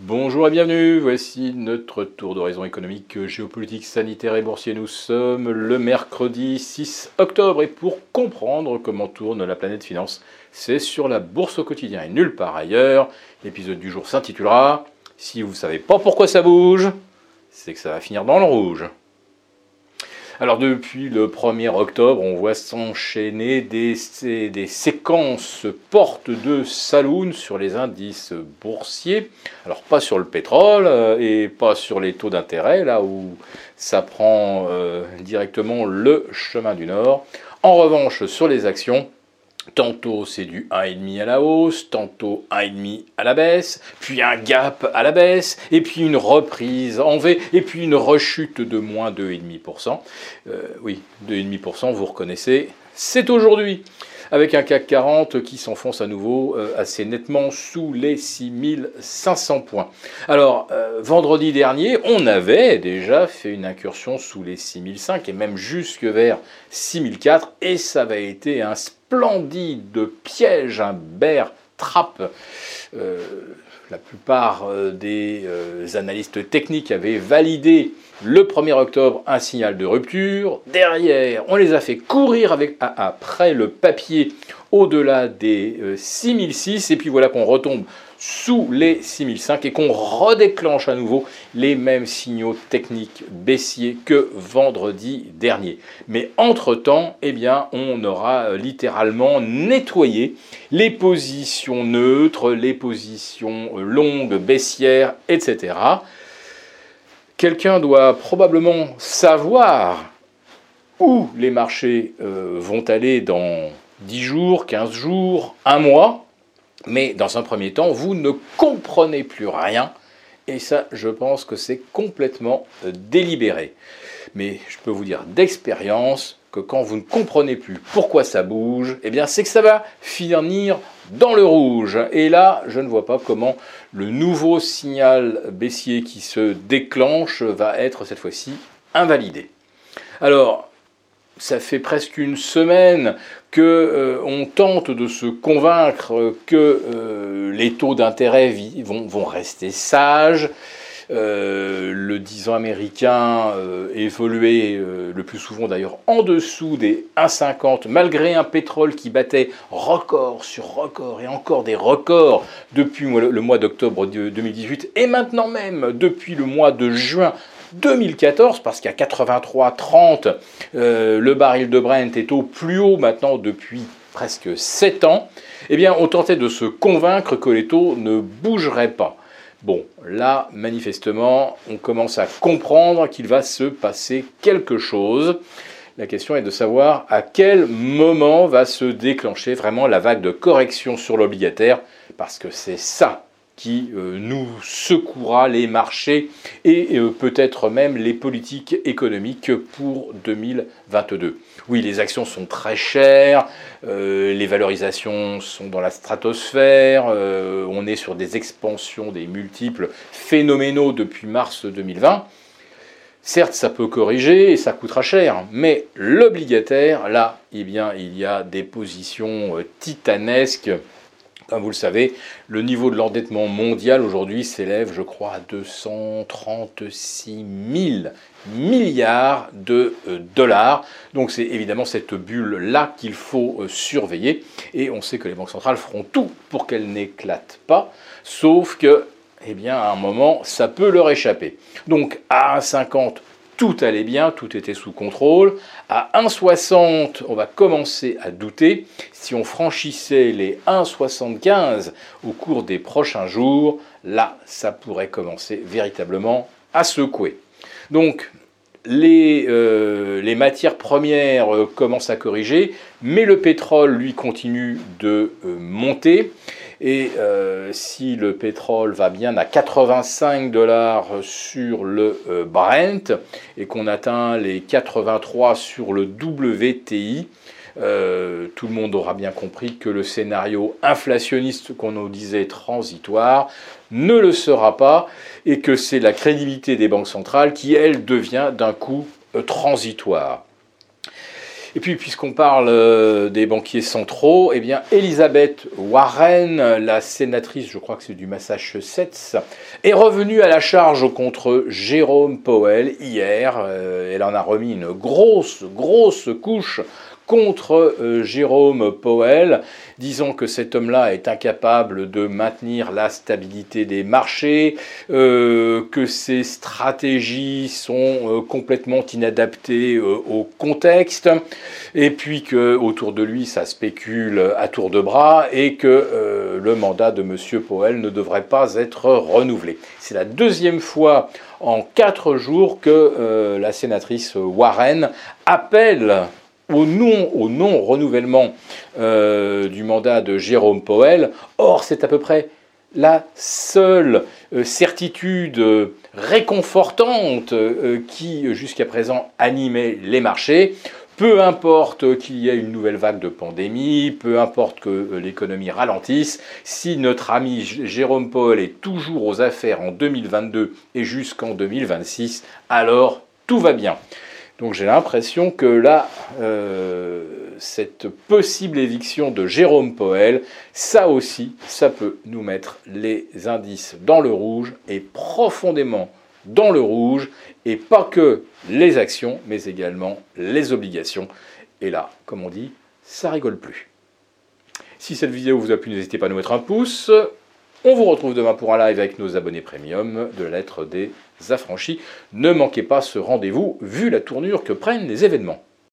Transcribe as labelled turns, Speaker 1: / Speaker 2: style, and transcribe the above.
Speaker 1: Bonjour et bienvenue, voici notre tour d'horizon économique, géopolitique, sanitaire et boursier. Nous sommes le mercredi 6 octobre et pour comprendre comment tourne la planète finance, c'est sur la bourse au quotidien et nulle part ailleurs. L'épisode du jour s'intitulera Si vous ne savez pas pourquoi ça bouge, c'est que ça va finir dans le rouge. Alors depuis le 1er octobre, on voit s'enchaîner des, séquences portes de saloon sur les indices boursiers. Alors pas sur le pétrole euh, et pas sur les taux d'intérêt, là où ça prend euh, directement le chemin du Nord. En revanche, sur les actions, Tantôt c'est du 1,5 à la hausse, tantôt 1,5 à la baisse, puis un gap à la baisse, et puis une reprise en V, et puis une rechute de moins 2,5%. Euh, oui, 2,5%, vous reconnaissez, c'est aujourd'hui avec un CAC 40 qui s'enfonce à nouveau euh, assez nettement sous les 6500 points. Alors, euh, vendredi dernier, on avait déjà fait une incursion sous les 6005 et même jusque vers 6004, et ça avait été un splendide piège, un bear trap. Euh, la plupart des analystes techniques avaient validé le 1er octobre, un signal de rupture. Derrière, on les a fait courir avec, après le papier au-delà des 6006. Euh, et puis voilà qu'on retombe sous les 6005 et qu'on redéclenche à nouveau les mêmes signaux techniques baissiers que vendredi dernier. Mais entre-temps, eh bien, on aura euh, littéralement nettoyé les positions neutres, les positions euh, longues, baissières, etc quelqu'un doit probablement savoir où les marchés euh, vont aller dans 10 jours, 15 jours, un mois, mais dans un premier temps, vous ne comprenez plus rien, et ça, je pense que c'est complètement euh, délibéré. Mais je peux vous dire d'expérience quand vous ne comprenez plus pourquoi ça bouge, eh bien c'est que ça va finir dans le rouge. Et là, je ne vois pas comment le nouveau signal baissier qui se déclenche va être cette fois-ci invalidé. Alors, ça fait presque une semaine que euh, on tente de se convaincre que euh, les taux d'intérêt vont, rester sages, le 10 ans américain euh, évoluait euh, le plus souvent d'ailleurs en dessous des 1,50 malgré un pétrole qui battait record sur record et encore des records depuis le mois d'octobre 2018 et maintenant même depuis le mois de juin 2014, parce qu'à 83,30, le baril de Brent est au plus haut maintenant depuis presque 7 ans, eh bien, on tentait de se convaincre que les taux ne bougeraient pas. Bon, là, manifestement, on commence à comprendre qu'il va se passer quelque chose. La question est de savoir à quel moment va se déclencher vraiment la vague de correction sur l'obligataire, parce que c'est ça qui euh, nous secouera les marchés et euh, peut-être même les politiques économiques pour 2022. Oui, les actions sont très chères, euh, les valorisations sont dans la stratosphère, on est sur des expansions des multiples phénoménaux depuis mars 2020. Certes, ça peut corriger et ça coûtera cher, mais l'obligataire, là, eh bien, il y a des positions titanesques comme vous le savez, le niveau de l'endettement mondial aujourd'hui s'élève, je crois, à 236 000 milliards de euh, dollars. Donc c'est évidemment cette bulle-là qu'il faut euh, surveiller. Et on sait que les banques centrales feront tout pour qu'elle n'éclate pas, sauf que, eh bien, à un moment, ça peut leur échapper. Donc à 1,50 tout allait bien, tout était sous contrôle. À 1,60, on va commencer à douter. Si on franchissait les 1,75 au cours des prochains jours, là, ça pourrait commencer véritablement à secouer. Donc, les, euh, matières premières euh, commencent à corriger, mais le pétrole, lui, continue de euh, monter. Et euh, si le pétrole va bien à 85 dollars sur le euh, Brent et qu'on atteint les 83 sur le WTI, euh, tout le monde aura bien compris que le scénario inflationniste qu'on nous disait transitoire ne le sera pas et que c'est la crédibilité des banques centrales qui, elle, devient d'un coup transitoire. Et puis, puisqu'on parle euh, des banquiers centraux, eh bien, Elizabeth Warren, la sénatrice, je crois que c'est du Massachusetts, est revenue à la charge contre Jérôme Powell hier. Euh, elle en a remis une grosse, grosse couche contre euh, Jérôme Powell, disant que cet homme-là est incapable de maintenir la stabilité des marchés, euh, que ses stratégies sont euh, complètement inadaptées au contexte, et puis que autour de lui ça spécule à tour de bras et que le mandat de M. Powell ne devrait pas être renouvelé. C'est la deuxième fois en quatre jours que la sénatrice Warren appelle au non, au non renouvellement euh, du mandat de Jérôme Powell. Or, c'est à peu près la seule euh, certitude réconfortante euh, qui, jusqu'à présent, animait les marchés. Peu importe qu'il y ait une nouvelle vague de pandémie, peu importe que l'économie ralentisse, si notre ami Jérôme Powell est toujours aux affaires en 2022 et jusqu'en 2026, alors tout va bien. Donc j'ai l'impression que là, euh, cette possible éviction de Jérôme Poel, ça aussi, ça peut nous mettre les indices dans le rouge et profondément dans le rouge, et pas que les actions, mais également les obligations. Et là, comme on dit, ça rigole plus. Si cette vidéo vous a plu, n'hésitez pas à nous mettre un pouce. On vous retrouve demain pour un live avec nos abonnés premium de la lettre des affranchis. Ne manquez pas ce rendez-vous vu la tournure que prennent les événements.